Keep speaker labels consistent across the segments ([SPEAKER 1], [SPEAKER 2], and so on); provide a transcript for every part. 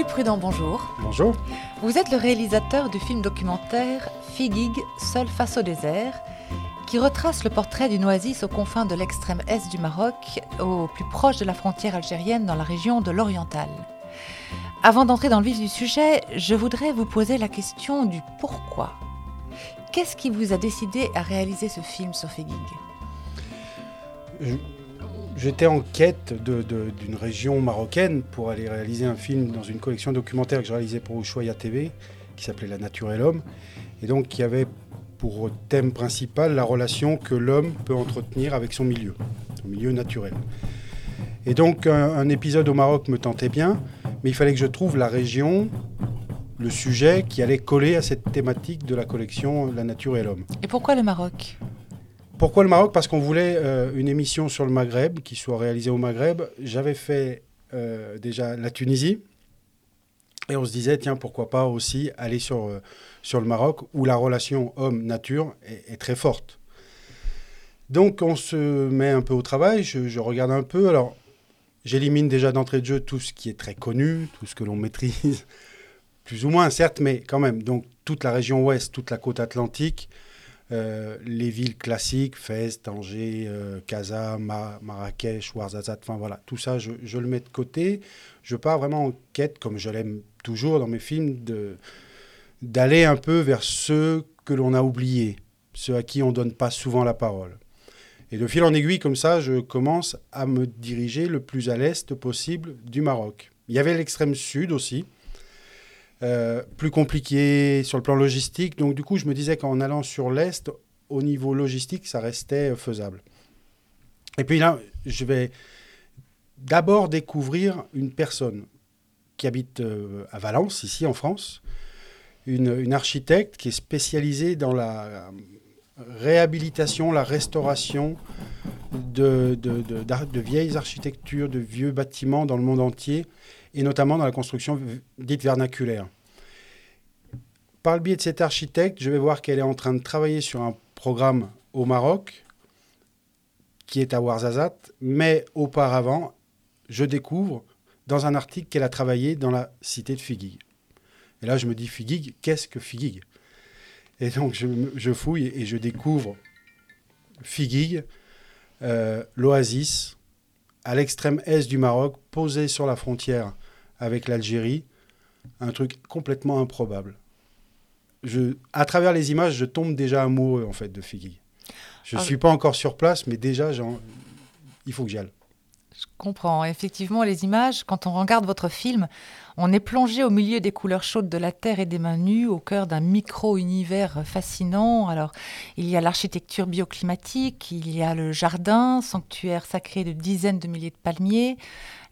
[SPEAKER 1] Philippe Prudent, bonjour.
[SPEAKER 2] Bonjour.
[SPEAKER 1] Vous êtes le réalisateur du film documentaire Figig, seul face au désert, qui retrace le portrait d'une oasis aux confins de l'extrême est du Maroc, au plus proche de la frontière algérienne dans la région de l'Oriental. Avant d'entrer dans le vif du sujet, je voudrais vous poser la question du pourquoi. Qu'est-ce qui vous a décidé à réaliser ce film sur Figig?
[SPEAKER 2] J'étais en quête d'une région marocaine pour aller réaliser un film dans une collection documentaire que je réalisais pour Ushuaïa TV, qui s'appelait La nature et l'homme, et donc qui avait pour thème principal la relation que l'homme peut entretenir avec son milieu, son milieu naturel. Et donc un, épisode au Maroc me tentait bien, mais il fallait que je trouve la région, le sujet qui allait coller à cette thématique de la collection La nature et l'homme.
[SPEAKER 1] Et pourquoi le Maroc?
[SPEAKER 2] Pourquoi le Maroc? Parce qu'on voulait euh, une émission sur le Maghreb qui soit réalisée au Maghreb. J'avais fait euh, déjà la Tunisie. Et on se disait, tiens, pourquoi pas aussi aller sur, euh, le Maroc où la relation homme-nature est, très forte. Donc on se met un peu au travail, je regarde un peu. Alors j'élimine déjà d'entrée de jeu tout ce qui est très connu, tout ce que l'on maîtrise, plus ou moins certes, mais quand même. Donc toute la région ouest, toute la côte atlantique, euh, les villes classiques, Fès, Tanger, euh, Marrakech, Ouarzazate, enfin voilà, tout ça, je, le mets de côté. Je pars vraiment en quête, comme je l'aime toujours dans mes films, d'aller un peu vers ceux que l'on a oubliés, ceux à qui on ne donne pas souvent la parole. Et de fil en aiguille, comme ça, je commence à me diriger le plus à l'est possible du Maroc. Il y avait l'extrême sud aussi, euh, plus compliqué sur le plan logistique. Donc du coup, je me disais qu'en allant sur l'Est, au niveau logistique, ça restait faisable. Et puis là, je vais d'abord découvrir une personne qui habite euh, à Valence, ici en France, une, architecte qui est spécialisée dans la réhabilitation, la restauration de, de, de, vieilles architectures, de vieux bâtiments dans le monde entier, et notamment dans la construction dite vernaculaire. Par le biais de cet architecte, je vais voir qu'elle est en train de travailler sur un programme au Maroc, qui est à Ouarzazate, mais auparavant, je découvre dans un article qu'elle a travaillé dans la cité de Figuig. Et là, je me dis, Figuig, qu'est-ce que Figuig Et donc, je, fouille et je découvre Figuig, euh, l'oasis, à l'extrême est du Maroc, posé sur la frontière avec l'Algérie, un truc complètement improbable. Je, à travers les images, je tombe déjà amoureux en fait de Figui. Je ne ah suis pas encore sur place, mais déjà, il faut que j'y aille.
[SPEAKER 1] Je comprends. Effectivement, les images, quand on regarde votre film, on est plongé au milieu des couleurs chaudes de la terre et des mains nues, au cœur d'un micro-univers fascinant. Alors, il y a l'architecture bioclimatique, il y a le jardin, sanctuaire sacré de dizaines de milliers de palmiers.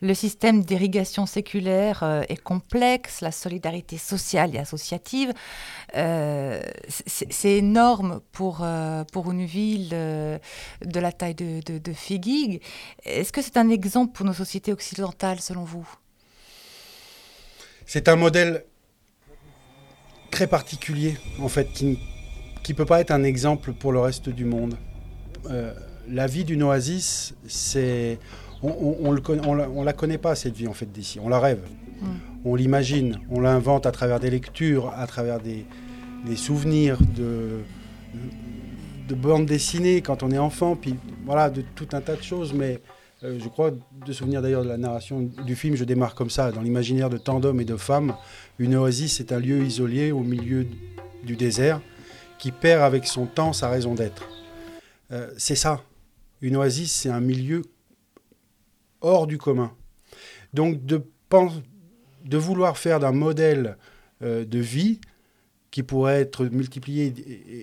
[SPEAKER 1] Le système d'irrigation séculaire euh, est complexe, la solidarité sociale et associative. Euh, c'est énorme pour, euh, pour une ville de la taille de, de. Est-ce que c'est un exemple pour nos sociétés occidentales, selon vous?
[SPEAKER 2] C'est un modèle très particulier, en fait, qui ne peut pas être un exemple pour le reste du monde. Euh, la vie d'une oasis, c'est. On ne la, connaît pas, cette vie, en fait, d'ici. On la rêve. Mm. On l'imagine. On l'invente à travers des lectures, à travers des, souvenirs de, de bandes dessinées quand on est enfant, puis voilà, de tout un tas de choses, mais euh, je crois de souvenir d'ailleurs de la narration du film, je démarre comme ça. Dans l'imaginaire de tant d'hommes et de femmes, une oasis est un lieu isolé au milieu du désert qui perd avec son temps sa raison d'être. Euh, c'est ça. Une oasis, c'est un milieu hors du commun. Donc de, vouloir faire d'un modèle euh, de vie qui pourrait être multiplié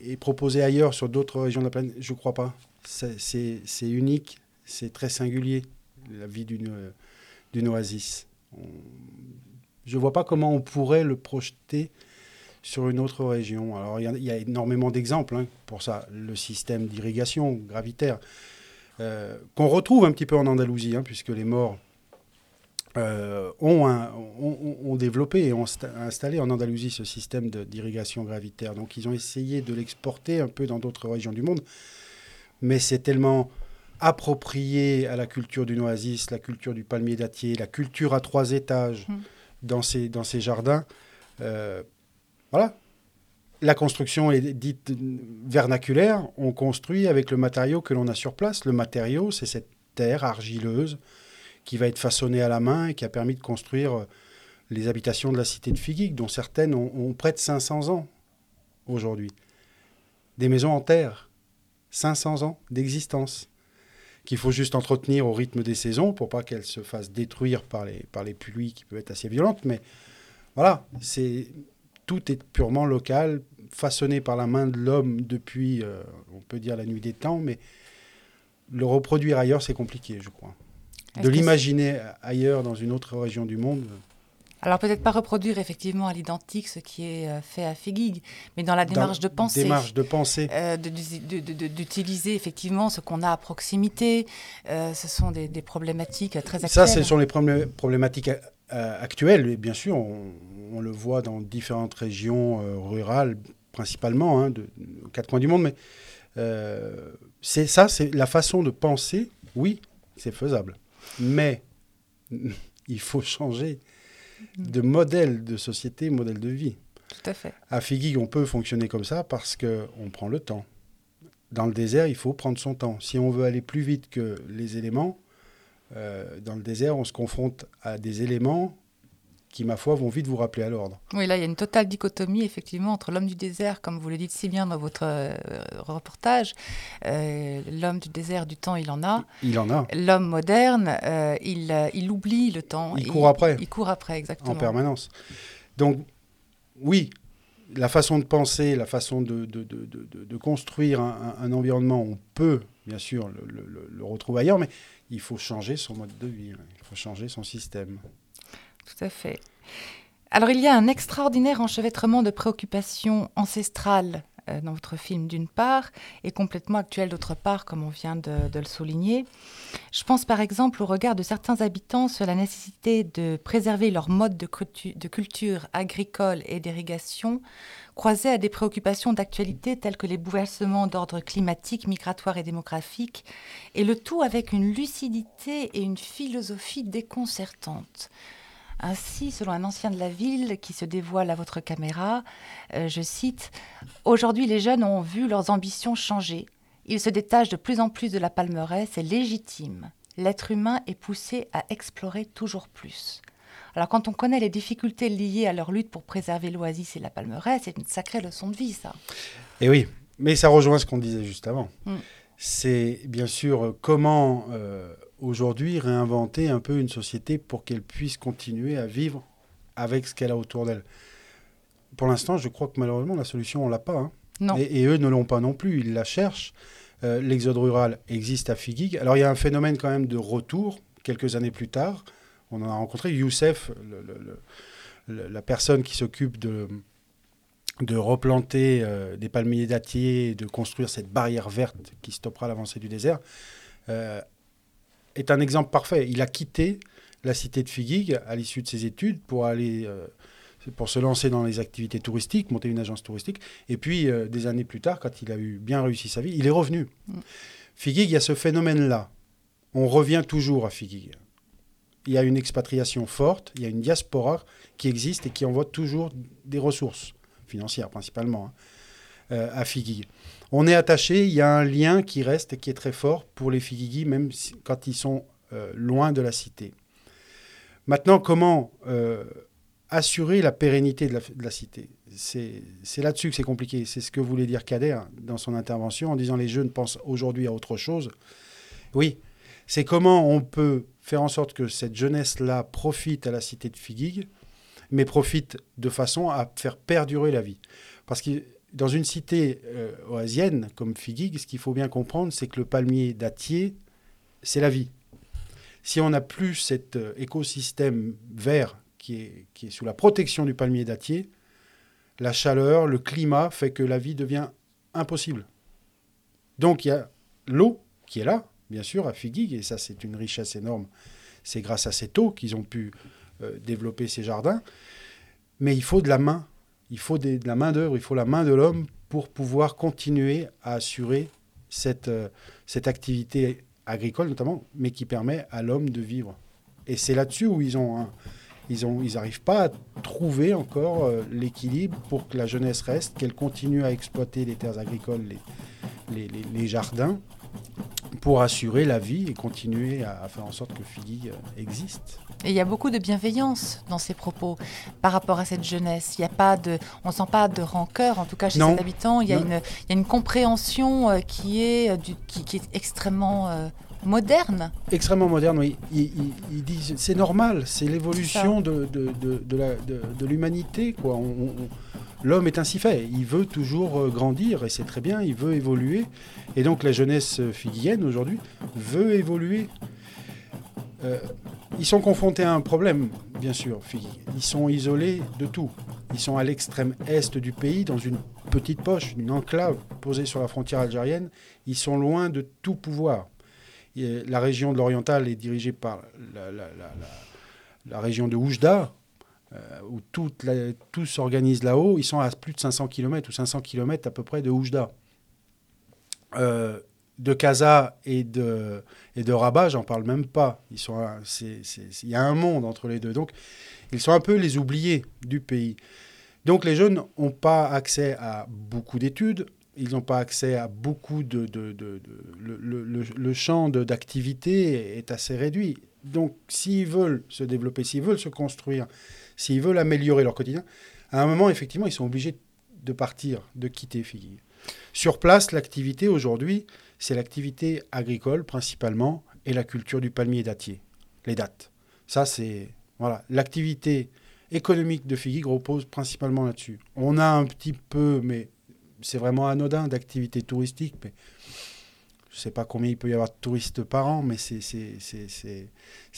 [SPEAKER 2] et proposé ailleurs sur d'autres régions de la planète, je ne crois pas. C'est unique, c'est très singulier, la vie d'une oasis. je ne vois pas comment on pourrait le projeter sur une autre région. Alors, il y, a énormément d'exemples hein, pour ça. Le système d'irrigation gravitaire, euh, qu'on retrouve un petit peu en Andalousie, hein, puisque les morts euh, ont, ont, développé et ont installé en Andalousie ce système d'irrigation gravitaire. Donc, ils ont essayé de l'exporter un peu dans d'autres régions du monde. Mais c'est tellement approprié à la culture d'une oasis, la culture du palmier dattier, la culture à trois étages, mmh. dans ces, dans ces jardins. Euh, voilà. La construction est dite vernaculaire. On construit avec le matériau que l'on a sur place. Le matériau, c'est cette terre argileuse qui va être façonnée à la main et qui a permis de construire euh, les habitations de la cité de Figuig, dont certaines ont, ont près de 500 ans aujourd'hui. Des maisons en terre, 500 ans d'existence qu'il faut juste entretenir au rythme des saisons pour pas qu'elles se fassent détruire par les, par les pluies qui peuvent être assez violentes. Mais voilà, c'est tout est purement local, façonné par la main de l'homme depuis, euh, on peut dire, la nuit des temps, mais le reproduire ailleurs, c'est compliqué, je crois. De l'imaginer ailleurs, dans une autre région du monde,
[SPEAKER 1] alors peut-être pas reproduire effectivement à l'identique ce qui est euh, fait à Figuig, mais dans la démarche de pensée.
[SPEAKER 2] Démarche de pensée.
[SPEAKER 1] Euh, d'utiliser effectivement ce qu'on a à proximité. Euh, ce sont des, problématiques très actuelles.
[SPEAKER 2] Ça, ce sont les problématiques actuelles, et bien sûr, on, le voit dans différentes régions rurales, principalement, hein, de, aux quatre coins du monde, mais c'est ça, c'est la façon de penser, oui, c'est faisable. Mais il faut changer de modèle de société, modèle de vie.
[SPEAKER 1] Tout à fait.
[SPEAKER 2] À Figuig, on peut fonctionner comme ça parce qu'on prend le temps. Dans le désert, il faut prendre son temps. Si on veut aller plus vite que les éléments, euh, dans le désert, on se confronte à des éléments qui, ma foi, vont vite vous rappeler à l'ordre.
[SPEAKER 1] Oui, là, il y a une totale dichotomie, effectivement, entre l'homme du désert, comme vous le dites si bien dans votre euh, reportage. Euh, l'homme du désert, du temps, il en a.
[SPEAKER 2] Il en a.
[SPEAKER 1] L'homme moderne, euh, il, il oublie le temps.
[SPEAKER 2] Il court après.
[SPEAKER 1] Il court après, exactement.
[SPEAKER 2] En permanence. Donc, oui, la façon de penser, la façon de, de, de, de construire un, un, environnement, on peut, bien sûr, le, le, le, retrouver ailleurs, mais il faut changer son mode de vie, il faut changer son système.
[SPEAKER 1] Tout à fait. Alors il y a un extraordinaire enchevêtrement de préoccupations ancestrales euh, dans votre film d'une part et complètement actuel d'autre part, comme on vient de, le souligner. Je pense par exemple au regard de certains habitants sur la nécessité de préserver leur mode de, de culture agricole et d'irrigation, croisé à des préoccupations d'actualité telles que les bouleversements d'ordre climatique, migratoire et démographique, et le tout avec une lucidité et une philosophie déconcertantes. Ainsi, selon un ancien de la ville qui se dévoile à votre caméra, euh, je cite Aujourd'hui, les jeunes ont vu leurs ambitions changer. Ils se détachent de plus en plus de la palmeraie, c'est légitime. L'être humain est poussé à explorer toujours plus. Alors, quand on connaît les difficultés liées à leur lutte pour préserver l'oasis et la palmeraie, c'est une sacrée leçon de vie, ça.
[SPEAKER 2] Et oui, mais ça rejoint ce qu'on disait juste avant. Mm. C'est bien sûr comment euh, aujourd'hui réinventer un peu une société pour qu'elle puisse continuer à vivre avec ce qu'elle a autour d'elle. Pour l'instant, je crois que malheureusement, la solution, on l'a pas. Hein.
[SPEAKER 1] Non.
[SPEAKER 2] Et, eux ne l'ont pas non plus, ils la cherchent. Euh, l'exode rural existe à Figuig. Alors il y a un phénomène quand même de retour, quelques années plus tard. On en a rencontré Youssef, la personne qui s'occupe de, de replanter euh, des palmiers dattiers, de construire cette barrière verte qui stoppera l'avancée du désert, euh, est un exemple parfait. Il a quitté la cité de Figuig à l'issue de ses études pour aller euh, pour se lancer dans les activités touristiques, monter une agence touristique. Et puis, euh, des années plus tard, quand il a eu bien réussi sa vie, il est revenu. Mm. Figuig, il y a ce phénomène-là. On revient toujours à Figuig. Il y a une expatriation forte, il y a une diaspora qui existe et qui envoie toujours des ressources, financières principalement, hein, à Figuig on est attaché, il y a un lien qui reste et qui est très fort pour les Figuigui, même quand ils sont euh, loin de la cité. Maintenant, comment euh, assurer la pérennité de la, cité? C'est là-dessus que c'est compliqué. C'est ce que voulait dire Kader dans son intervention en disant les jeunes pensent aujourd'hui à autre chose. Oui, c'est comment on peut faire en sorte que cette jeunesse-là profite à la cité de Figuig, mais profite de façon à faire perdurer la vie. Parce que dans une cité euh, oasienne comme Figuig, ce qu'il faut bien comprendre, c'est que le palmier dattier, c'est la vie. Si on n'a plus cet euh, écosystème vert qui est, sous la protection du palmier dattier, la chaleur, le climat fait que la vie devient impossible. Donc il y a l'eau qui est là, bien sûr, à Figuig, et ça c'est une richesse énorme. C'est grâce à cette eau qu'ils ont pu euh, développer ces jardins. Mais il faut de la main il faut de la main-d'œuvre, il faut la main de l'homme pour pouvoir continuer à assurer cette, euh, cette activité agricole notamment, mais qui permet à l'homme de vivre. Et c'est là-dessus où ils n'arrivent pas à trouver encore euh, l'équilibre pour que la jeunesse reste, qu'elle continue à exploiter les terres agricoles, les, les, jardins, pour assurer la vie et continuer à, faire en sorte que Figui euh, existe.
[SPEAKER 1] Et il y a beaucoup de bienveillance dans ces propos par rapport à cette jeunesse. Il y a pas de, on sent pas de rancœur, en tout cas chez les habitants. Il y, a une, il y, a une, compréhension euh, qui est, du, qui, est extrêmement moderne.
[SPEAKER 2] Extrêmement moderne, oui. Ils, disent c'est normal, c'est l'évolution de, de, de, l'humanité. quoi. L'homme est ainsi fait. Il veut toujours euh, grandir et c'est très bien, il veut évoluer. Et donc la jeunesse figuienne aujourd'hui veut évoluer. Euh, ils sont confrontés à un problème, bien sûr, Ils sont isolés de tout. Ils sont à l'extrême est du pays, dans une petite poche, une enclave posée sur la frontière algérienne. Ils sont loin de tout pouvoir la région de l'Oriental est dirigée par la, région de Oujda, euh, où tout, tout s'organise là-haut. Ils sont à plus de 500 km ou 500 km à peu près de Oujda. Euh, de Kaza et de, et de Rabat, j'en parle même pas. Il y a un monde entre les deux. Donc, ils sont un peu les oubliés du pays. Donc, les jeunes n'ont pas accès à beaucoup d'études, ils n'ont pas accès à beaucoup de... le, champ d'activité est assez réduit. Donc, s'ils veulent se développer, s'ils veulent se construire, s'ils veulent améliorer leur quotidien, à un moment, effectivement, ils sont obligés de partir, de quitter Figuille. Sur place, l'activité aujourd'hui, c'est l'activité agricole principalement et la culture du palmier dattier, les dates. Ça, c'est voilà l'activité économique de Figuille repose principalement là-dessus. On a un petit peu, mais c'est vraiment anodin d'activité touristique. Mais je ne sais pas combien il peut y avoir de touristes par an, mais c'est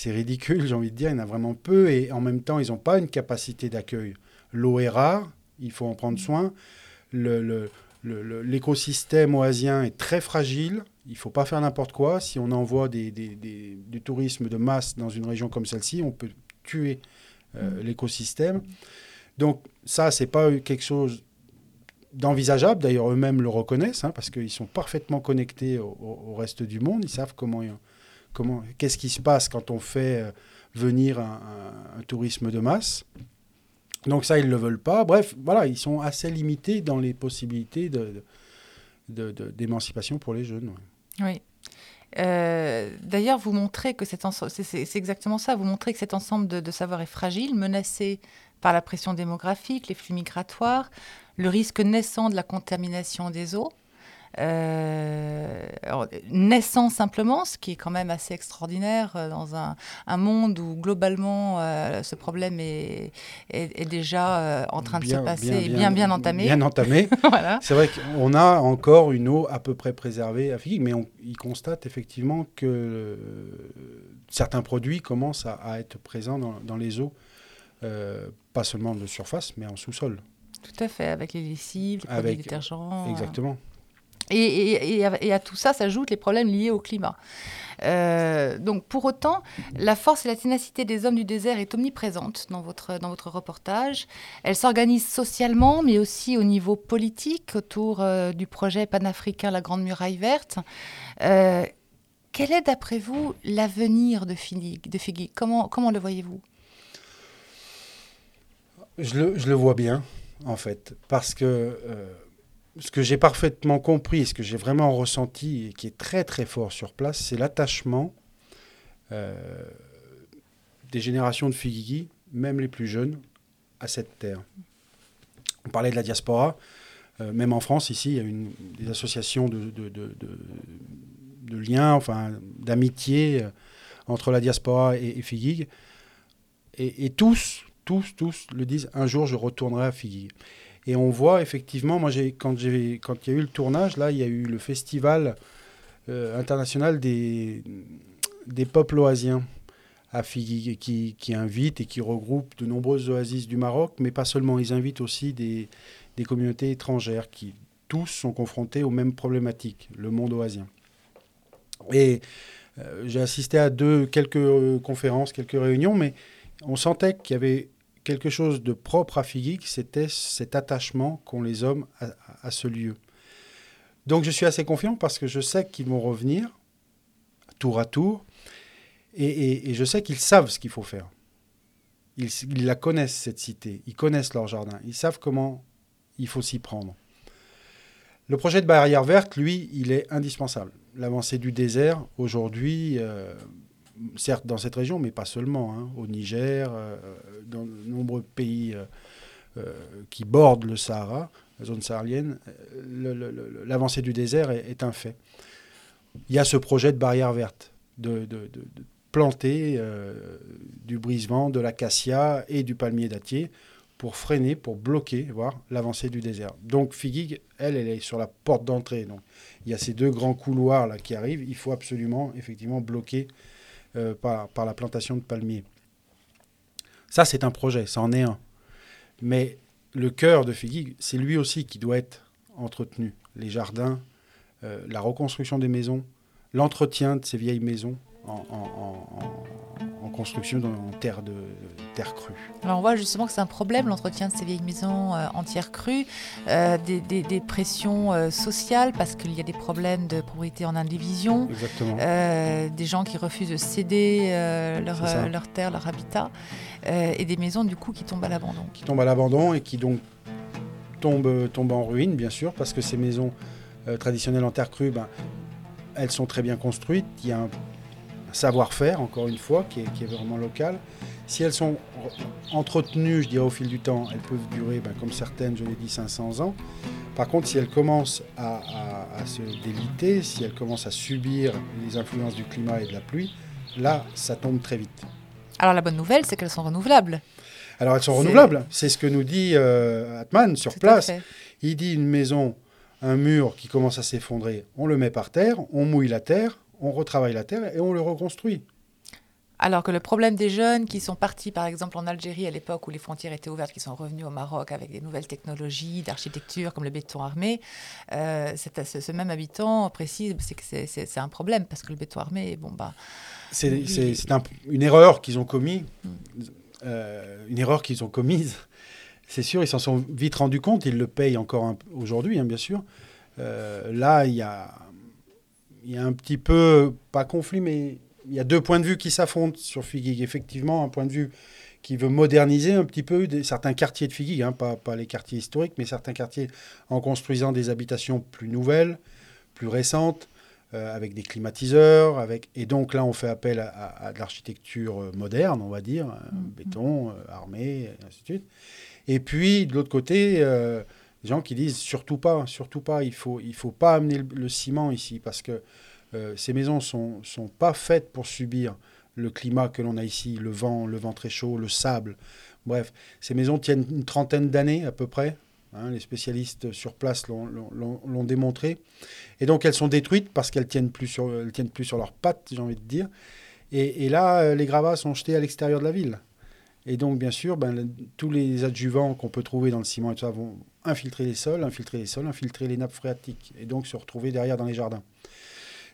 [SPEAKER 2] ridicule, j'ai envie de dire. Il y en a vraiment peu et en même temps, ils n'ont pas une capacité d'accueil. L'eau est rare, il faut en prendre soin. L'écosystème oasien est très fragile. Il ne faut pas faire n'importe quoi. Si on envoie du tourisme de masse dans une région comme celle-ci, on peut tuer euh, l'écosystème. Donc ça, c'est pas quelque chose d'envisageable. D'ailleurs, eux-mêmes le reconnaissent, hein, parce qu'ils sont parfaitement connectés au, reste du monde. Ils savent comment, comment, qu'est-ce qui se passe quand on fait euh, venir un, tourisme de masse. Donc ça, ils ne le veulent pas. Bref, voilà, ils sont assez limités dans les possibilités de, d'émancipation pour les jeunes.
[SPEAKER 1] Oui. Euh, d'ailleurs, vous montrez que c'est, c'est, exactement ça. Vous montrez que cet ensemble de, de savoir est fragile, menacé par la pression démographique, les flux migratoires, le risque naissant de la contamination des eaux. Euh, naissant simplement, ce qui est quand même assez extraordinaire euh, dans un, monde où globalement euh, ce problème est, est, déjà en train de se passer et bien, bien entamé.
[SPEAKER 2] Bien entamé. voilà. C'est vrai qu'on a encore une eau à peu près préservée à Figues, mais on y constate effectivement que certains produits commencent à, être présents dans, dans les eaux, pas seulement de surface, mais en sous-sol.
[SPEAKER 1] Tout à fait, avec les lessives, les détergents.
[SPEAKER 2] Exactement.
[SPEAKER 1] Et, et, à, tout ça s'ajoutent les problèmes liés au climat. Euh, donc pour autant, la force et la ténacité des hommes du désert est omniprésente dans votre, dans votre reportage. Elle s'organise socialement, mais aussi au niveau politique autour euh, du projet panafricain La Grande Muraille Verte. Euh, quel est d'après vous l'avenir de Figui, de comment, comment le voyez-vous?
[SPEAKER 2] Je le, je le, vois bien en fait, parce que euh, ce que j'ai parfaitement compris, ce que j'ai vraiment ressenti et qui est très très fort sur place, c'est l'attachement euh, des générations de Figigi, même les plus jeunes, à cette terre. On parlait de la diaspora, euh, même en France, ici, il y a des associations de, liens, enfin d'amitié entre la diaspora et, et Et, et tous, tous, tous le disent, un jour je retournerai à Figuille. Et on voit effectivement, moi quand, j'ai, quand il y a eu le tournage, là il y a eu le festival euh, international des, des peuples oasiens à Figuille qui, qui, invite et qui regroupe de nombreuses oasis du Maroc, mais pas seulement, ils invitent aussi des, des communautés étrangères qui tous sont confrontés aux mêmes problématiques, le monde oasien. Et euh, j'ai assisté à deux, quelques euh, conférences, quelques réunions, mais on sentait qu'il y avait quelque chose de propre à Figuig, c'était cet attachement qu'ont les hommes à, ce lieu. Donc je suis assez confiant parce que je sais qu'ils vont revenir tour à tour et, je sais qu'ils savent ce qu'il faut faire. Ils, ils la connaissent, cette cité. Ils connaissent leur jardin. Ils savent comment il faut s'y prendre. Le projet de barrière verte, lui, il est indispensable. L'avancée du désert, aujourd'hui, euh, certes dans cette région, mais pas seulement, hein, au Niger, euh, dans de nombreux pays euh, euh, qui bordent le Sahara, la zone saharienne, euh, l'avancée du désert est, un fait. Il y a ce projet de barrière verte, de, planter euh, du brise-vent, de l'acacia et du palmier dattier pour freiner, pour bloquer, voir l'avancée du désert. Donc Figuig, elle, elle est sur la porte d'entrée. Donc il y a ces deux grands couloirs là qui arrivent. Il faut absolument, effectivement, bloquer euh, par, la plantation de palmiers. Ça, c'est un projet, ça en est un. Mais le cœur de Figuig, c'est lui aussi qui doit être entretenu. Les jardins, euh, la reconstruction des maisons, l'entretien de ces vieilles maisons en, construction dans, en terre, de, terre crue.
[SPEAKER 1] Alors on voit justement que c'est un problème l'entretien de ces vieilles maisons euh, entières crues, euh, des, des- des pressions euh, sociales parce qu'il y a des problèmes de propriété en indivision,
[SPEAKER 2] Exactement.
[SPEAKER 1] euh, des gens qui refusent de céder leur, leur terre, leur habitat, et des maisons du coup qui tombent à l'abandon.
[SPEAKER 2] qui tombent à l'abandon et qui donc tombent, tombent en ruine, bien sûr, parce que ces maisons traditionnelles en terre crue, ben, elles sont très bien construites. Il y a un savoir-faire, encore une fois, qui est, qui est vraiment local. Si elles sont re- entretenues, je dirais, au fil du temps, elles peuvent durer, ben, comme certaines, je l'ai dit, 500 ans. Par contre, si elles commencent à, à- à se déliter, si elles commencent à subir les influences du climat et de la pluie, là, ça tombe très vite.
[SPEAKER 1] Alors la bonne nouvelle, c'est qu'elles sont renouvelables.
[SPEAKER 2] Alors elles sont renouvelables. C'est ce que nous dit euh, Atman sur
[SPEAKER 1] Tout
[SPEAKER 2] place. Il dit une maison, un mur qui commence à s'effondrer, on le met par terre, on mouille la terre, on retravaille la terre et on le reconstruit.
[SPEAKER 1] Alors que le problème des jeunes qui sont partis, par exemple, en Algérie à l'époque où les frontières étaient ouvertes, qui sont revenus au Maroc avec des nouvelles technologies d'architecture comme le béton armé, euh, ce, ce même habitant précise c'est que c'est- un problème parce que le béton armé, bon bah,
[SPEAKER 2] C'est un- une erreur qu'ils ont commis,
[SPEAKER 1] Mm.
[SPEAKER 2] euh, une erreur qu'ils ont commise. C'est sûr, ils s'en sont vite rendus compte, ils le payent encore aujourd'hui, hein, bien sûr. Euh, là, il y a, il y a un petit peu, pas conflit, mais il y a deux points de vue qui s'affrontent sur Figuig. Effectivement, un point de vue qui veut moderniser un petit peu des, certains quartiers de Figuig, hein, pas, pas les quartiers historiques, mais certains quartiers en construisant des habitations plus nouvelles, plus récentes, euh, avec des climatiseurs. Avec... Et donc là, on fait appel à, à- à de l'architecture euh, moderne, on va dire, euh,
[SPEAKER 1] Mhm.
[SPEAKER 2] béton, euh, armé, et ainsi de suite. Et puis, de l'autre côté, euh, des gens qui disent surtout pas, surtout pas, il faut, il faut pas amener le, ciment ici parce que euh, ces maisons sont, sont pas faites pour subir le climat que l'on a ici, le vent, le vent très chaud, le sable. Bref, ces maisons tiennent une trentaine d'années à peu près. hein, les spécialistes sur place l'ont- démontré. Et donc elles sont détruites parce qu'elles tiennent plus sur, elles tiennent plus sur leurs pattes, j'ai envie de dire. Et, là, euh, les gravats sont jetés à l'extérieur de la ville. Et donc, bien sûr, ben, tous les adjuvants qu'on peut trouver dans le ciment et tout ça vont infiltrer les sols, infiltrer les sols, infiltrer les nappes phréatiques, et donc se retrouver derrière dans les jardins.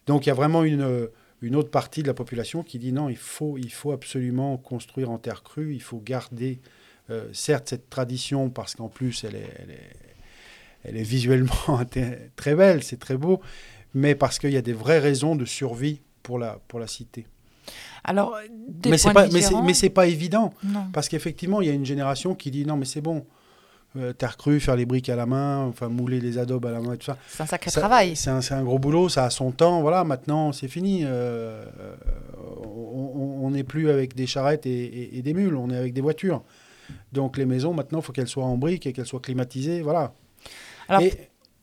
[SPEAKER 2] Donc, il y a vraiment une, euh, une autre partie de la population qui dit non, il faut, il faut absolument construire en terre crue, il faut garder, euh, certes, cette tradition, parce qu'en plus, elle est, elle est, elle est visuellement très belle, c'est très beau, mais parce qu'il y a des vraies raisons de survie pour la, pour la cité.
[SPEAKER 1] alors des
[SPEAKER 2] Mais c'est pas, mais c'est- pas évident.
[SPEAKER 1] Non.
[SPEAKER 2] Parce qu'effectivement, il y a une génération qui dit non, mais c'est bon, terre crue, faire les briques à la main, enfin mouler les adobes à la main et tout ça.
[SPEAKER 1] C'est un sacré
[SPEAKER 2] Ça-
[SPEAKER 1] travail.
[SPEAKER 2] C'est un, gros boulot, ça a son temps. Voilà, maintenant c'est fini. euh, on on n'est plus avec des charrettes et, et- et des mules, on est avec des voitures. Donc les maisons, maintenant, il faut qu'elles soient en briques et qu'elles soient climatisées. Voilà.
[SPEAKER 1] Alors,
[SPEAKER 2] et,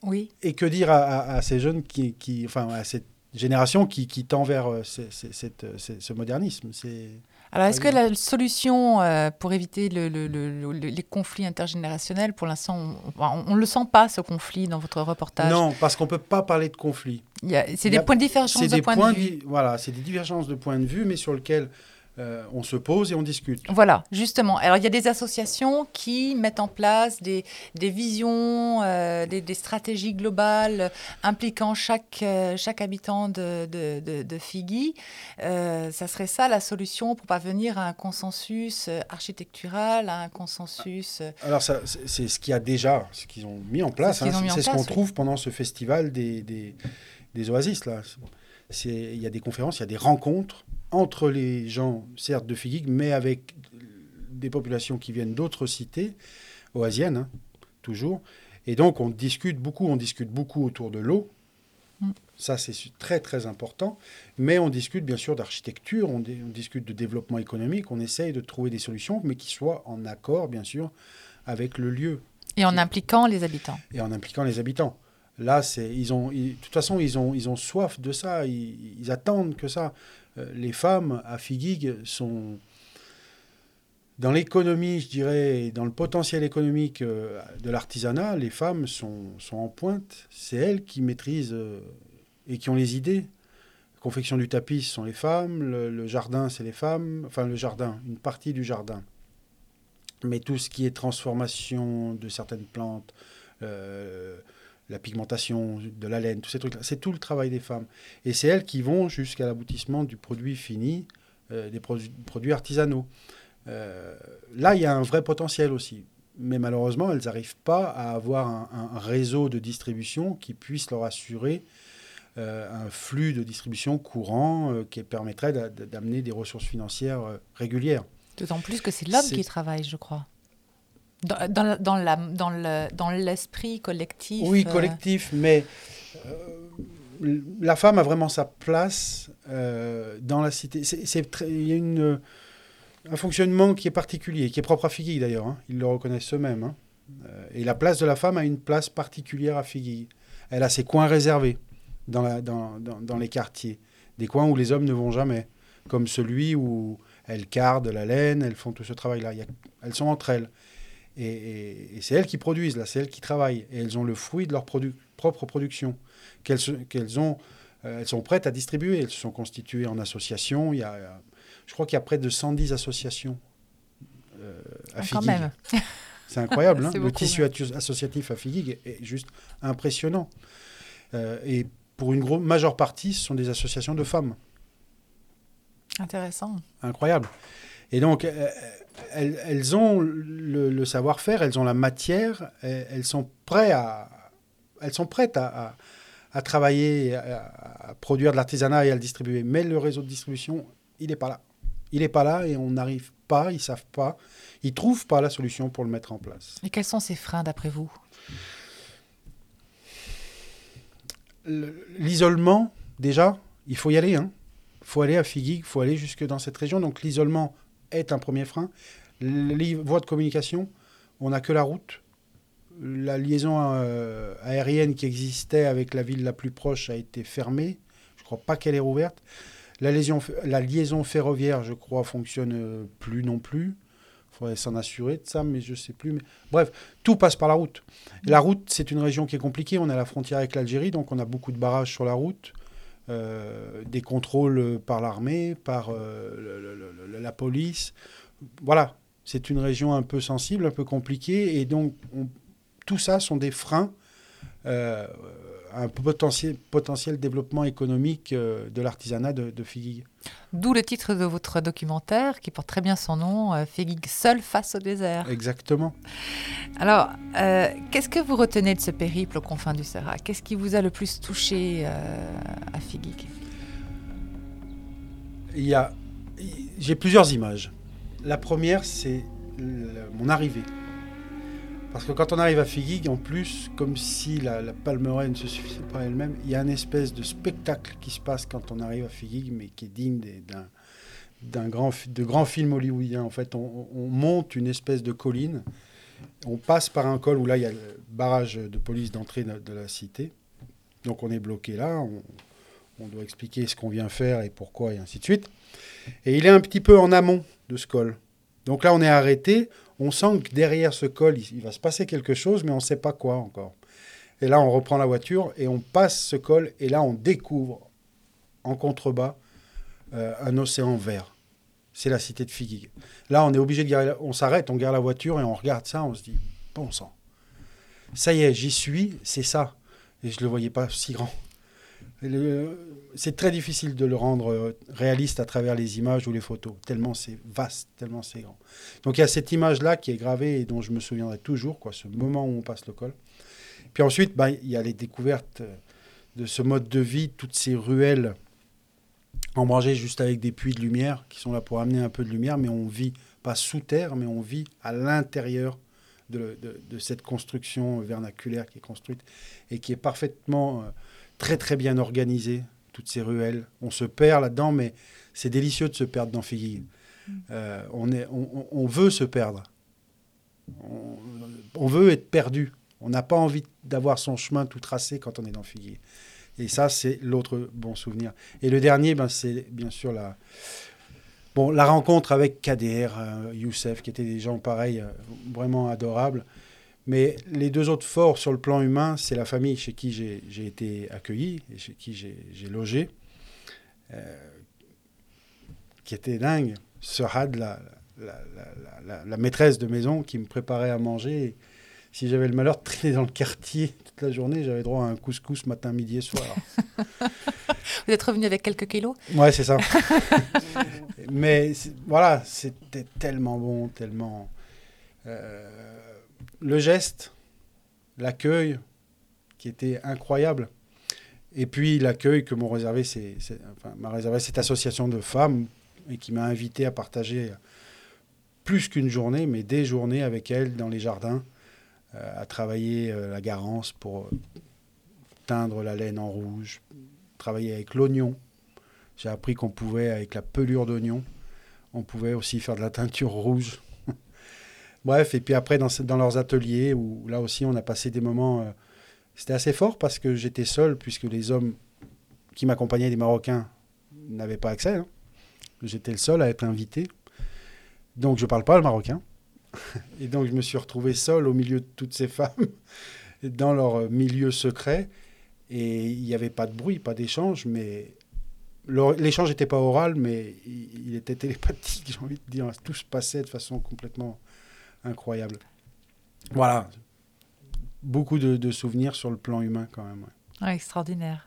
[SPEAKER 1] Oui.
[SPEAKER 2] et que dire à, à- à ces jeunes qui, qui, enfin, à cette génération qui, qui tend vers euh, cette- ce modernisme C'est
[SPEAKER 1] Alors, est-ce que la solution euh, pour éviter le- le- le- le- les conflits intergénérationnels, pour l'instant, on ne le sent pas, ce conflit, dans votre reportage?
[SPEAKER 2] Non, parce qu'on peut pas parler de conflit.
[SPEAKER 1] C'est des
[SPEAKER 2] a-
[SPEAKER 1] points de
[SPEAKER 2] C'est
[SPEAKER 1] de point
[SPEAKER 2] points
[SPEAKER 1] de vue.
[SPEAKER 2] di- voilà, c'est des divergences de points de vue, mais sur lesquels euh, on se pose et on discute.
[SPEAKER 1] Voilà, justement. Alors, il y a des associations qui mettent en place des, des visions, euh, des, des stratégies globales euh, impliquant chaque, chaque habitant de, de, de, de Figui. Euh, ça serait ça la solution pour parvenir à un consensus architectural, à un consensus.
[SPEAKER 2] Alors, ça, c'est ce qu'il y a déjà, ce qu'ils ont mis en place.
[SPEAKER 1] ce
[SPEAKER 2] hein, C'est ce qu'on
[SPEAKER 1] oui.
[SPEAKER 2] trouve pendant ce festival des, des, des oasis. Là. Il y a des conférences, il y a des rencontres entre les gens, certes de Figuig, mais avec des populations qui viennent d'autres cités, oasiennes, hein, toujours. Et donc, on discute beaucoup, on discute beaucoup autour de l'eau. Mm. Ça, c'est très, très important. Mais on discute bien sûr d'architecture, on, on, discute de développement économique, on essaye de trouver des solutions, mais qui soient en accord, bien sûr, avec le lieu.
[SPEAKER 1] Et en impliquant les habitants.
[SPEAKER 2] Et en impliquant les habitants. Là, c'est, ils ont, de toute façon, ils ont, soif de ça, ils, attendent que ça. Euh, les femmes à Figuig sont, dans l'économie, je dirais, dans le potentiel économique euh, de l'artisanat, les femmes sont, sont en pointe. C'est elles qui maîtrisent euh, et qui ont les idées. La confection du tapis, ce sont les femmes. Le, jardin, c'est les femmes. Enfin, le jardin, une partie du jardin. Mais tout ce qui est transformation de certaines plantes, la pigmentation de la laine, tous ces trucs-là, c'est tout le travail des femmes. Et c'est elles qui vont jusqu'à l'aboutissement du produit fini, des produits artisanaux. Euh, là, il y a un vrai potentiel aussi. Mais malheureusement, elles n'arrivent pas à avoir un, réseau de distribution qui puisse leur assurer euh, un flux de distribution courant euh, qui permettrait d'amener des ressources financières régulières.
[SPEAKER 1] D'autant plus que c'est l'homme qui travaille, je crois. Dans, dans, la, dans l'esprit collectif.
[SPEAKER 2] Oui, collectif, mais la femme a vraiment sa place dans la cité. Il y a une un fonctionnement qui est particulier, qui est propre à Figui d'ailleurs. Hein. Ils le reconnaissent eux-mêmes. Hein. Euh, et la place de la femme a une place particulière à Figui. Elle a ses coins réservés dans, la, dans, dans, les quartiers. Des coins où les hommes ne vont jamais. Comme celui où elles cardent la laine, elles font tout ce travail-là. elles sont entre elles. Et, c'est elles qui produisent, là, c'est elles qui travaillent. Et elles ont le fruit de leur propre production. Qu'elles ont, euh, elles sont prêtes à distribuer. Elles se sont constituées en association. Il y a je crois qu'il y a près de 110 associations euh, à ah, C'est incroyable, hein le tissu associatif à Figuig est juste impressionnant. Euh, et pour une grosse majeure partie, ce sont des associations de femmes.
[SPEAKER 1] Intéressant.
[SPEAKER 2] Incroyable. Et donc, euh, elles, ont le, savoir-faire, elles ont la matière, elles sont, prêtes à, elles sont prêtes à, à travailler, à, produire de l'artisanat et à le distribuer. Mais le réseau de distribution, il n'est pas là. Il n'est pas là et on n'arrive pas, ils ne savent pas, ils ne trouvent pas la solution pour le mettre en place.
[SPEAKER 1] Et quels sont ces freins d'après vous?
[SPEAKER 2] L'isolement, déjà, il faut y aller. Il hein. faut aller à Figuig, il faut aller jusque dans cette région. Donc l'isolement est un premier frein. Les voies de communication, on n'a que la route. La liaison euh, aérienne qui existait avec la ville la plus proche a été fermée. Je ne crois pas qu'elle est rouverte. La, la liaison ferroviaire, je crois, fonctionne plus non plus. Il faudrait s'en assurer de ça, mais je ne sais plus. Bref, tout passe par la route. la route, c'est une région qui est compliquée. On a la frontière avec l'Algérie, donc on a beaucoup de barrages sur la route. Euh, des contrôles par l'armée, par euh, la police. Voilà, c'est une région un peu sensible, un peu compliquée, et donc tout ça sont des freins un potentiel, potentiel développement économique euh, de l'artisanat de, de Figuig.
[SPEAKER 1] D'où le titre de votre documentaire qui porte très bien son nom, euh, Figuig seul face au désert.
[SPEAKER 2] Exactement.
[SPEAKER 1] Alors, euh, qu'est-ce que vous retenez de ce périple aux confins du Sahara Qu'est-ce qui vous a le plus touché à Figuig
[SPEAKER 2] Il y a, j'ai plusieurs images. La première, c'est mon arrivée. Parce que quand on arrive à Figuig, en plus, comme si la, la ne se suffisait pas elle-même, il y a une espèce de spectacle qui se passe quand on arrive à Figuig, mais qui est digne d'un grand, de grand film hollywoodien. En fait, on, monte une espèce de colline, on passe par un col où là, il y a le barrage de police d'entrée de, la cité. Donc on est bloqué là, on, on doit expliquer ce qu'on vient faire et pourquoi, et ainsi de suite. Et il est un petit peu en amont de ce col. Donc là, on est arrêté, on sent que derrière ce col, il, va se passer quelque chose, mais on ne sait pas quoi encore. Et là, on reprend la voiture et on passe ce col, et là, on découvre en contrebas euh, un océan vert. C'est la cité de Figuig. Là, on est obligé de on s'arrête, on gare la voiture et on regarde ça, on se dit, bon sang, ça y est, j'y suis, c'est ça. Et je ne le voyais pas si grand c'est très difficile de le rendre euh, réaliste à travers les images ou les photos, tellement c'est vaste, tellement c'est grand. Donc il y a cette image-là qui est gravée et dont je me souviendrai toujours, quoi, ce moment où on passe le col. Puis ensuite, bah, il y a les découvertes euh, de ce mode de vie, toutes ces ruelles embragées juste avec des puits de lumière qui sont là pour amener un peu de lumière, mais on vit pas sous terre, mais on vit à l'intérieur de, cette construction vernaculaire qui est construite et qui est parfaitement euh, très très bien organisée, toutes ces ruelles. On se perd là-dedans, mais c'est délicieux de se perdre dans Figuille. Mm. Euh, on, est, on, veut se perdre. On, veut être perdu. On n'a pas envie d'avoir son chemin tout tracé quand on est dans Figuier. Et ça, c'est l'autre bon souvenir. Et le dernier, ben, c'est bien sûr la, bon, la rencontre avec Kader, euh, Youssef, qui étaient des gens pareils, euh, vraiment adorables. Mais les deux autres forts sur le plan humain, c'est la famille chez qui j'ai été accueilli et chez qui j'ai logé, euh, qui était dingue. Sœur Had, la, la, la, maîtresse de maison, qui me préparait à manger. si j'avais le malheur de traîner dans le quartier toute la journée, j'avais droit à un couscous matin, midi et soir.
[SPEAKER 1] Vous êtes revenu avec quelques kilos?
[SPEAKER 2] Ouais, c'est ça. Mais voilà, c'était tellement bon, tellement. Euh, le geste, l'accueil, qui était incroyable. Et puis l'accueil que m'ont réservé, m'a réservé cette association de femmes et qui m'a invité à partager plus qu'une journée, mais des journées avec elles dans les jardins, euh, à travailler euh, la garance pour teindre la laine en rouge, travailler avec l'oignon. J'ai appris qu'on pouvait, avec la pelure d'oignon, on pouvait aussi faire de la teinture rouge. Bref, et puis après, dans, dans, leurs ateliers, où là aussi, on a passé des moments. Euh, c'était assez fort parce que j'étais seul, puisque les hommes qui m'accompagnaient, des Marocains, n'avaient pas accès. Hein. J'étais le seul à être invité. Donc, je ne parle pas le marocain. Et donc, je me suis retrouvé seul au milieu de toutes ces femmes, dans leur milieu secret. Et il n'y avait pas de bruit, pas d'échange, mais l'échange n'était pas oral, mais il, était télépathique, j'ai envie de dire. Tout se passait de façon complètement incroyable. Voilà. Beaucoup de, souvenirs sur le plan humain quand même.
[SPEAKER 1] extraordinaire.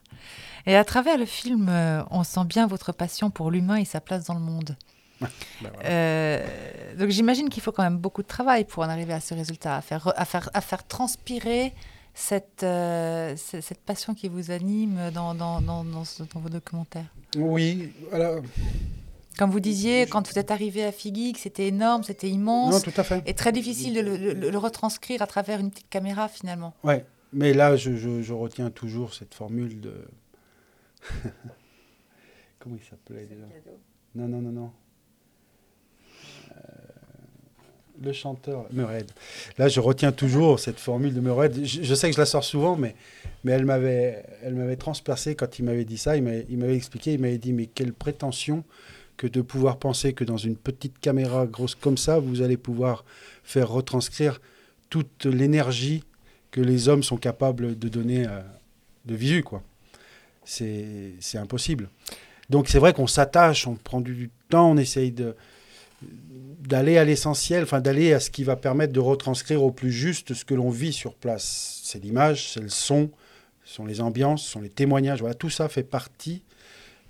[SPEAKER 1] Et à travers le film, euh, on sent bien votre passion pour l'humain et sa place dans le monde. Ben euh, donc j'imagine qu'il faut quand même beaucoup de travail pour en arriver à ce résultat, à faire, à faire, à faire transpirer cette, euh, cette passion qui vous anime dans, dans, dans, dans, vos documentaires
[SPEAKER 2] Oui, alors...
[SPEAKER 1] Comme vous disiez, quand vous êtes arrivé à Figuig, c'était énorme, c'était immense.
[SPEAKER 2] Non, tout à fait.
[SPEAKER 1] Et très difficile de le, retranscrire à travers une petite caméra, finalement.
[SPEAKER 2] Oui, mais là, je, je, je, retiens toujours cette formule de... Comment il s'appelait déjà Non, non, non, non. le chanteur Mered. Là, je retiens toujours cette formule de Mered. Je, sais que je la sors souvent, mais, mais elle m'avait, elle m'avait transpercé quand il m'avait dit ça. Il m'avait, il m'avait expliqué, il m'avait dit, mais quelle prétention que de pouvoir penser que dans une petite caméra grosse comme ça, vous allez pouvoir faire retranscrire toute l'énergie que les hommes sont capables de donner euh, de visu, quoi. C'est, impossible. Donc c'est vrai qu'on s'attache, on prend du temps, on essaye d'aller à l'essentiel, enfin d'aller à ce qui va permettre de retranscrire au plus juste ce que l'on vit sur place. C'est l'image, c'est le son, ce sont les ambiances, ce sont les témoignages. Voilà, tout ça fait partie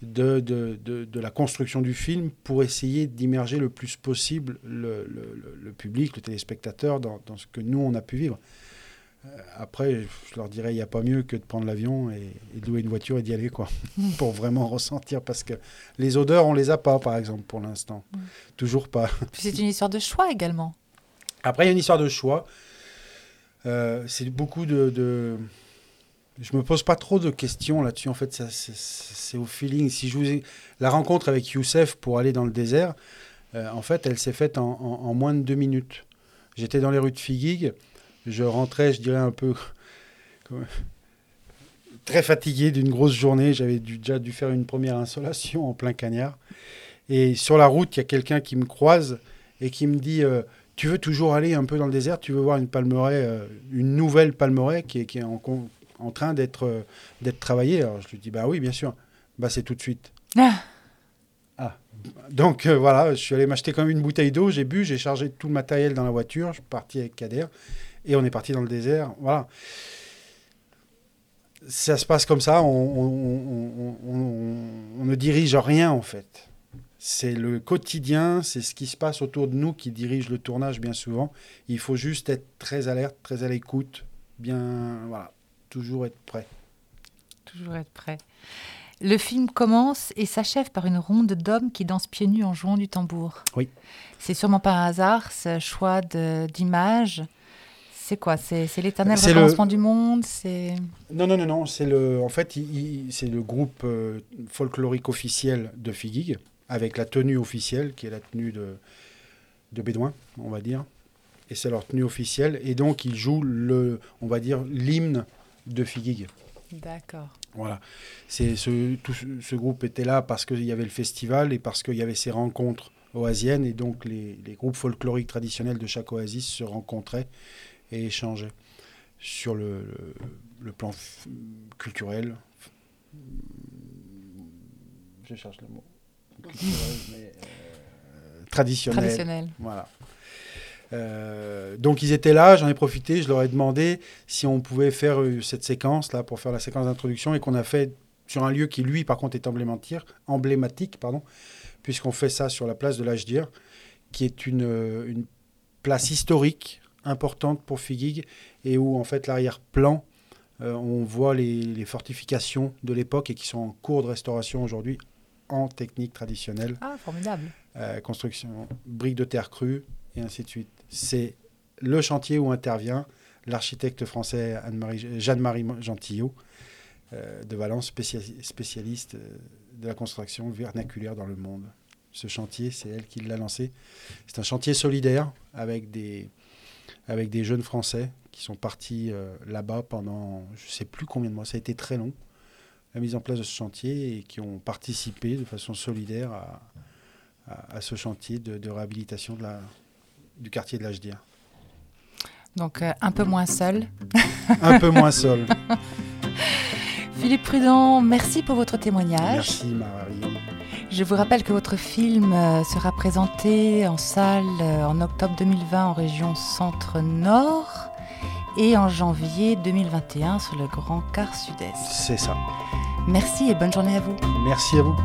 [SPEAKER 2] de, de, de, la construction du film pour essayer d'immerger le plus possible le, le, public, le téléspectateur dans, dans, ce que nous, on a pu vivre. Euh, après, je leur dirais, il n'y a pas mieux que de prendre l'avion et, de louer une voiture et d'y aller, quoi, pour vraiment ressentir. Parce que les odeurs, on les a pas, par exemple, pour l'instant. Toujours pas.
[SPEAKER 1] C'est une histoire de choix également.
[SPEAKER 2] Après, il y a une histoire de choix. Euh, c'est beaucoup de, de, Je me pose pas trop de questions là-dessus. En fait, c'est au feeling. Si je vous ai... La rencontre avec Youssef pour aller dans le désert, euh, en fait, elle s'est faite en, moins de deux minutes. J'étais dans les rues de Figuig je rentrais, je dirais, un peu très fatigué d'une grosse journée. J'avais déjà dû faire une première insolation en plein cagnard. Et sur la route, il y a quelqu'un qui me croise et qui me dit euh, Tu veux toujours aller un peu dans le désert? Tu veux voir une palmeraie, euh, une nouvelle palmeraie qui est, qui est en, en, train d'être euh, d'être travaillée Alors je lui dis Bah oui, bien sûr. Bah c'est tout de suite. Ah. ah. Donc voilà, je suis allé m'acheter quand même une bouteille d'eau, j'ai bu, j'ai chargé tout le matériel dans la voiture, je suis parti avec Kader et on est parti dans le désert. Voilà. Ça se passe comme ça, on, on, ne dirige rien en fait. C'est le quotidien, c'est ce qui se passe autour de nous qui dirige le tournage bien souvent. Il faut juste être très alerte, très à l'écoute, bien, voilà, toujours être prêt.
[SPEAKER 1] Toujours être prêt. Le film commence et s'achève par une ronde d'hommes qui dansent pieds nus en jouant du tambour.
[SPEAKER 2] Oui.
[SPEAKER 1] C'est sûrement par hasard ce choix d'image. C'est quoi? C'est l'éternel recommencement du monde? C'est
[SPEAKER 2] Non, non, non, non. C'est le, en fait, c'est le groupe euh, folklorique officiel de Figuig, avec la tenue officielle, qui est la tenue de, de Bédouin, on va dire. Et c'est leur tenue officielle. Et donc, ils jouent, le, on va dire, l'hymne de Figuig.
[SPEAKER 1] D'accord.
[SPEAKER 2] Voilà. C'est ce, tout ce, groupe était là parce qu'il y avait le festival et parce qu'il y avait ces rencontres oasiennes. Et donc, les, les groupes folkloriques traditionnels de chaque oasis se rencontraient et échangeaient sur le, le, le plan culturel. Je cherche le mot. Culturel, mais euh, traditionnel.
[SPEAKER 1] Traditionnel.
[SPEAKER 2] Voilà. Euh, donc ils étaient là, j'en ai profité, je leur ai demandé si on pouvait faire euh, cette séquence là pour faire la séquence d'introduction et qu'on a fait sur un lieu qui lui par contre est emblématique, emblématique pardon, puisqu'on fait ça sur la place de l'Ajdir, qui est une, euh, une place historique importante pour Figuig et où en fait l'arrière-plan euh, on voit les, les fortifications de l'époque et qui sont en cours de restauration aujourd'hui en technique traditionnelle
[SPEAKER 1] Ah, formidable.
[SPEAKER 2] euh, construction, briques de terre crue, et ainsi de suite. C'est le chantier où intervient l'architecte français Anne-Marie- Jeanne-Marie Gentillot euh, de Valence, spécia- spécialiste euh, de la construction vernaculaire dans le monde. Ce chantier, c'est elle qui l'a lancé. C'est un chantier solidaire avec des, jeunes Français qui sont partis euh, là-bas pendant je ne sais plus combien de mois. Ça a été très long, la mise en place de ce chantier, et qui ont participé de façon solidaire à, ce chantier de réhabilitation de la, du quartier de l'Ajdir.
[SPEAKER 1] Donc euh, un peu moins seul.
[SPEAKER 2] Un peu moins sol.
[SPEAKER 1] Philippe Prudent, merci pour votre témoignage.
[SPEAKER 2] Merci Marie.
[SPEAKER 1] Je vous rappelle que votre film euh, sera présenté en salle euh, en octobre 2020 en région Centre-Nord et en janvier 2021 sur le Grand Quart Sud-Est.
[SPEAKER 2] C'est ça.
[SPEAKER 1] Merci et bonne journée à vous.
[SPEAKER 2] Merci à vous.